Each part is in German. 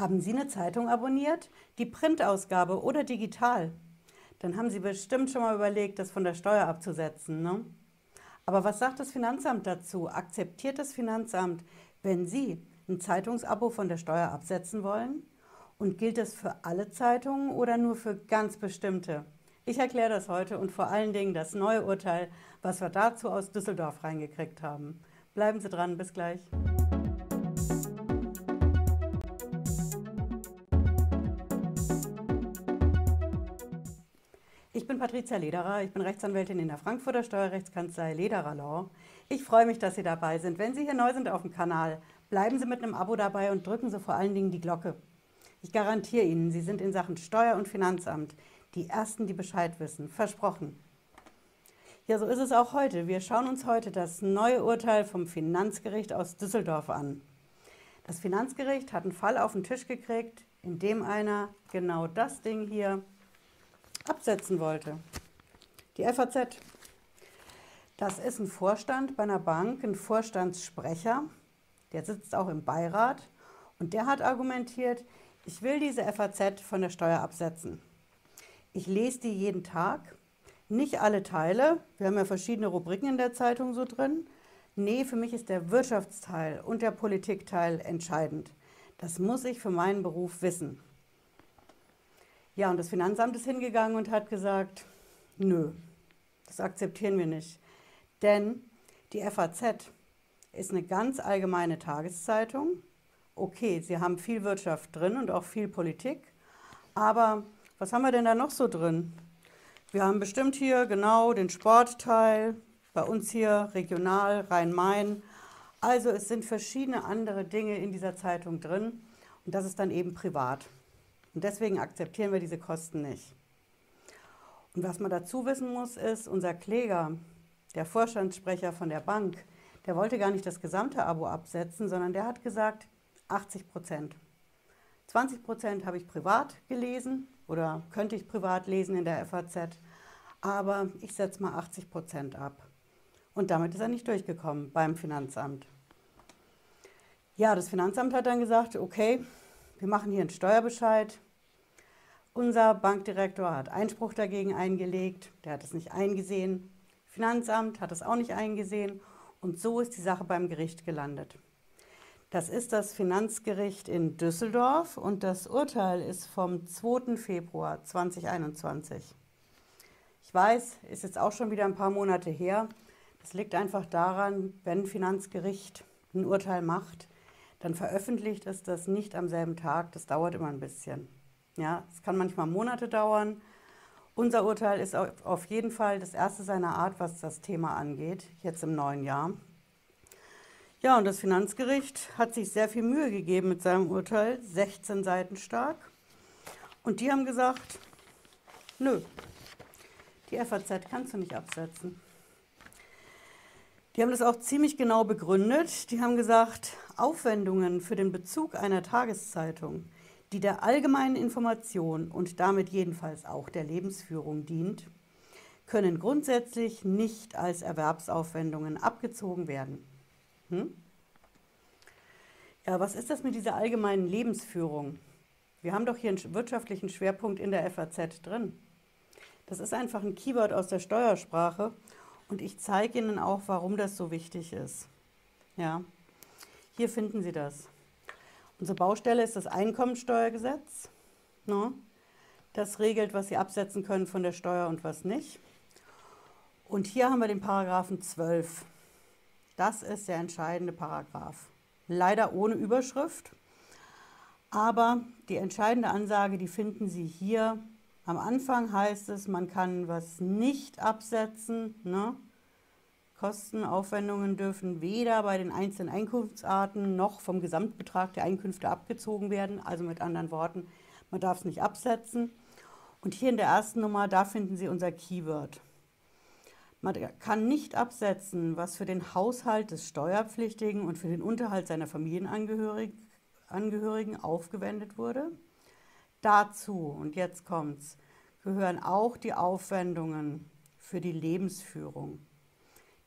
Haben Sie eine Zeitung abonniert? Die Printausgabe oder digital? Dann haben Sie bestimmt schon mal überlegt, das von der Steuer abzusetzen. Ne? Aber was sagt das Finanzamt dazu? Akzeptiert das Finanzamt, wenn Sie ein Zeitungsabo von der Steuer absetzen wollen? Und gilt das für alle Zeitungen oder nur für ganz bestimmte? Ich erkläre das heute und vor allen Dingen das neue Urteil, was wir dazu aus Düsseldorf reingekriegt haben. Bleiben Sie dran, bis gleich. Ich bin Patricia Lederer, ich bin Rechtsanwältin in der Frankfurter Steuerrechtskanzlei Lederer Law. Ich freue mich, dass Sie dabei sind. Wenn Sie hier neu sind auf dem Kanal, bleiben Sie mit einem Abo dabei und drücken Sie vor allen Dingen die Glocke. Ich garantiere Ihnen, Sie sind in Sachen Steuer- und Finanzamt die Ersten, die Bescheid wissen. Versprochen. Ja, so ist es auch heute. Wir schauen uns heute das neue Urteil vom Finanzgericht aus Düsseldorf an. Das Finanzgericht hat einen Fall auf den Tisch gekriegt, in dem einer genau das Ding hier absetzen wollte. Die FAZ. Das ist ein Vorstand bei einer Bank, ein Vorstandssprecher, der sitzt auch im Beirat und der hat argumentiert, ich will diese FAZ von der Steuer absetzen. Ich lese die jeden Tag, nicht alle Teile, wir haben ja verschiedene Rubriken in der Zeitung so drin. Nee, für mich ist der Wirtschaftsteil und der Politikteil entscheidend. Das muss ich für meinen Beruf wissen. Ja, und das Finanzamt ist hingegangen und hat gesagt, nö, das akzeptieren wir nicht. Denn die FAZ ist eine ganz allgemeine Tageszeitung okay, sie haben viel Wirtschaft drin und auch viel Politik, aber was haben wir denn da noch so drin? Wir haben bestimmt hier genau den Sportteil, bei uns hier regional Rhein-Main. Also es sind verschiedene andere Dinge in dieser Zeitung drin und das ist dann eben privat. Und deswegen akzeptieren wir diese Kosten nicht. Und was man dazu wissen muss, ist, unser Kläger, der Vorstandssprecher von der Bank, der wollte gar nicht das gesamte Abo absetzen, sondern der hat gesagt, 80 Prozent. 20 Prozent habe ich privat gelesen oder könnte ich privat lesen in der FAZ, aber ich setze mal 80 Prozent ab. Und damit ist er nicht durchgekommen beim Finanzamt. Ja, das Finanzamt hat dann gesagt, okay, wir machen hier einen Steuerbescheid. Unser Bankdirektor hat Einspruch dagegen eingelegt, der hat es nicht eingesehen. Finanzamt hat es auch nicht eingesehen und so ist die Sache beim Gericht gelandet. Das ist das Finanzgericht in Düsseldorf und das Urteil ist vom 2. Februar 2021. Ich weiß, ist jetzt auch schon wieder ein paar Monate her. Das liegt einfach daran, wenn ein Finanzgericht ein Urteil macht, dann veröffentlicht es das nicht am selben Tag. Das dauert immer ein bisschen. Ja, es kann manchmal Monate dauern. Unser Urteil ist auf jeden Fall das erste seiner Art, was das Thema angeht, jetzt im neuen Jahr. Ja, und das Finanzgericht hat sich sehr viel Mühe gegeben mit seinem Urteil, 16 Seiten stark. Und die haben gesagt, nö, die FAZ kannst du nicht absetzen. Die haben das auch ziemlich genau begründet. Die haben gesagt, Aufwendungen für den Bezug einer Tageszeitung, die der allgemeinen Information und damit jedenfalls auch der Lebensführung dient, können grundsätzlich nicht als Erwerbsaufwendungen abgezogen werden. Hm? Ja, was ist das mit dieser allgemeinen Lebensführung? Wir haben doch hier einen wirtschaftlichen Schwerpunkt in der FAZ drin. Das ist einfach ein Keyword aus der Steuersprache und ich zeige Ihnen auch, warum das so wichtig ist. Ja, hier finden Sie das. Unsere Baustelle ist das Einkommensteuergesetz. Ne? Das regelt, was Sie absetzen können von der Steuer und was nicht. Und hier haben wir den Paragraphen 12. Das ist der entscheidende Paragraph. Leider ohne Überschrift, aber die entscheidende Ansage, die finden Sie hier. Am Anfang heißt es, man kann was nicht absetzen. Ne? Kosten, Aufwendungen dürfen weder bei den einzelnen Einkunftsarten noch vom Gesamtbetrag der Einkünfte abgezogen werden. Also mit anderen Worten, man darf es nicht absetzen. Und hier in der ersten Nummer, da finden Sie unser Keyword. Man kann nicht absetzen, was für den Haushalt des Steuerpflichtigen und für den Unterhalt seiner Familienangehörigen aufgewendet wurde. Dazu, und jetzt kommt's, gehören auch die Aufwendungen für die Lebensführung,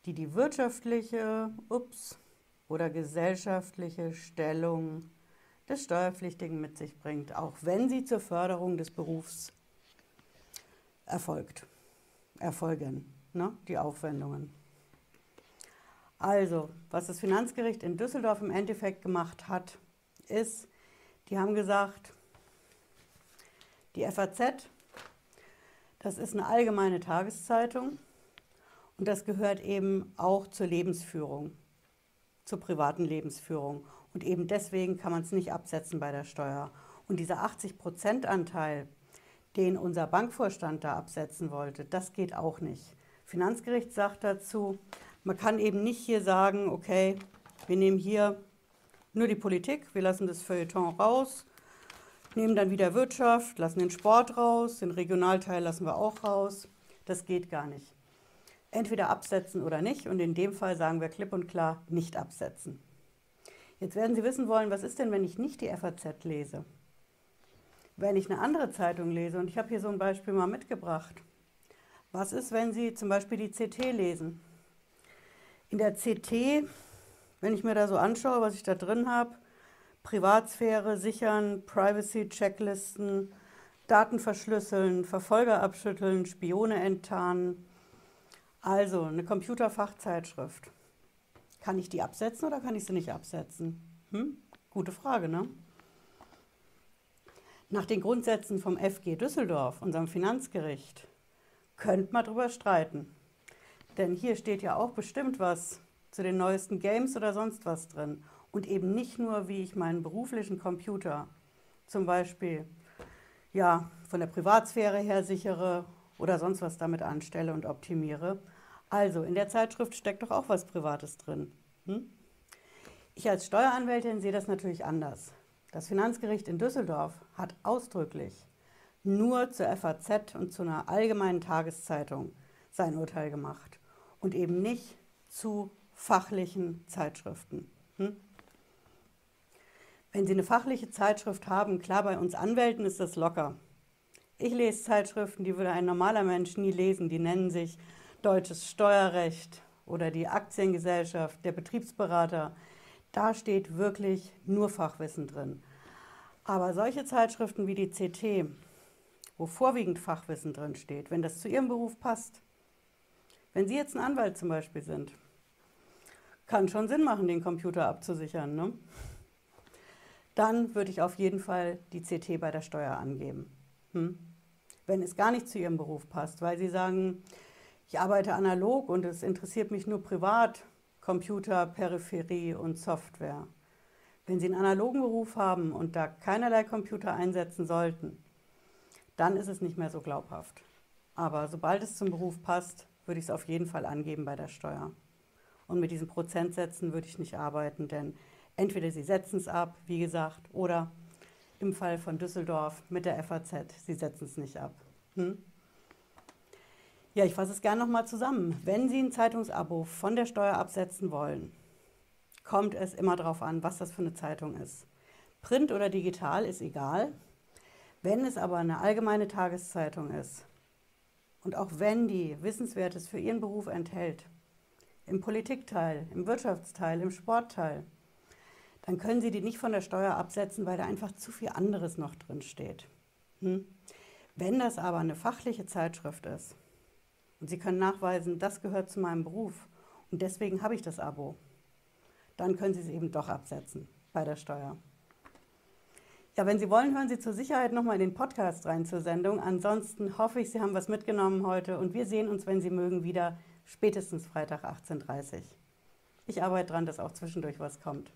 die die wirtschaftliche ups, oder gesellschaftliche Stellung des Steuerpflichtigen mit sich bringt, auch wenn sie zur Förderung des Berufs erfolgt, erfolgen, ne, die Aufwendungen. Also, was das Finanzgericht in Düsseldorf im Endeffekt gemacht hat, ist, die haben gesagt, die FAZ, das ist eine allgemeine Tageszeitung und das gehört eben auch zur Lebensführung, zur privaten Lebensführung. Und eben deswegen kann man es nicht absetzen bei der Steuer. Und dieser 80-Prozent-Anteil, den unser Bankvorstand da absetzen wollte, das geht auch nicht. Finanzgericht sagt dazu, man kann eben nicht hier sagen, okay, wir nehmen hier nur die Politik, wir lassen das Feuilleton raus, nehmen dann wieder Wirtschaft, lassen den Sport raus, den Regionalteil lassen wir auch raus. Das geht gar nicht. Entweder absetzen oder nicht und in dem Fall sagen wir klipp und klar nicht absetzen. Jetzt werden Sie wissen wollen, was ist denn, wenn ich nicht die FAZ lese? Wenn ich eine andere Zeitung lese und ich habe hier so ein Beispiel mal mitgebracht. Was ist, wenn Sie zum Beispiel die CT lesen? In der CT, wenn ich mir da so anschaue, was ich da drin habe, Privatsphäre sichern, Privacy-Checklisten, Daten verschlüsseln, Verfolger abschütteln, Spione enttarnen. Also eine Computerfachzeitschrift. Kann ich die absetzen oder kann ich sie nicht absetzen? Hm? Gute Frage, ne? Nach den Grundsätzen vom FG Düsseldorf, unserem Finanzgericht, könnte man darüber streiten. Denn hier steht ja auch bestimmt was zu den neuesten Games oder sonst was drin. Und eben nicht nur, wie ich meinen beruflichen Computer zum Beispiel ja, von der Privatsphäre her sichere oder sonst was damit anstelle und optimiere. Also, in der Zeitschrift steckt doch auch was Privates drin. Hm? Ich als Steueranwältin sehe das natürlich anders. Das Finanzgericht in Düsseldorf hat ausdrücklich nur zur FAZ und zu einer allgemeinen Tageszeitung sein Urteil gemacht und eben nicht zu fachlichen Zeitschriften. Hm? Wenn Sie eine fachliche Zeitschrift haben, klar, bei uns Anwälten ist das locker. Ich lese Zeitschriften, die würde ein normaler Mensch nie lesen. Die nennen sich Deutsches Steuerrecht oder die Aktiengesellschaft, der Betriebsberater. Da steht wirklich nur Fachwissen drin. Aber solche Zeitschriften wie die CT, wo vorwiegend Fachwissen drin steht, wenn das zu Ihrem Beruf passt, wenn Sie jetzt ein Anwalt zum Beispiel sind, kann schon Sinn machen, den Computer abzusichern. Ne? Dann würde ich auf jeden Fall die CT bei der Steuer angeben. Hm? Wenn es gar nicht zu Ihrem Beruf passt, weil Sie sagen, ich arbeite analog und es interessiert mich nur privat, Computer, Peripherie und Software. Wenn Sie einen analogen Beruf haben und da keinerlei Computer einsetzen sollten, dann ist es nicht mehr so glaubhaft. Aber sobald es zum Beruf passt, würde ich es auf jeden Fall angeben bei der Steuer. Und mit diesen Prozentsätzen würde ich nicht arbeiten, denn entweder Sie setzen es ab, wie gesagt, oder im Fall von Düsseldorf mit der FAZ, Sie setzen es nicht ab. Hm? Ja, ich fasse es gerne nochmal zusammen. Wenn Sie ein Zeitungsabo von der Steuer absetzen wollen, kommt es immer darauf an, was das für eine Zeitung ist. Print oder digital ist egal. Wenn es aber eine allgemeine Tageszeitung ist, und auch wenn die Wissenswertes für ihren Beruf enthält, im Politikteil, im Wirtschaftsteil, im Sportteil, dann können Sie die nicht von der Steuer absetzen, weil da einfach zu viel anderes noch drin steht. Hm? Wenn das aber eine fachliche Zeitschrift ist und Sie können nachweisen, das gehört zu meinem Beruf und deswegen habe ich das Abo, dann können Sie es eben doch absetzen bei der Steuer. Ja, wenn Sie wollen, hören Sie zur Sicherheit nochmal in den Podcast rein zur Sendung. Ansonsten hoffe ich, Sie haben was mitgenommen heute und wir sehen uns, wenn Sie mögen, wieder spätestens Freitag 18.30 Uhr. Ich arbeite daran, dass auch zwischendurch was kommt.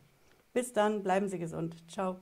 Bis dann, bleiben Sie gesund. Ciao.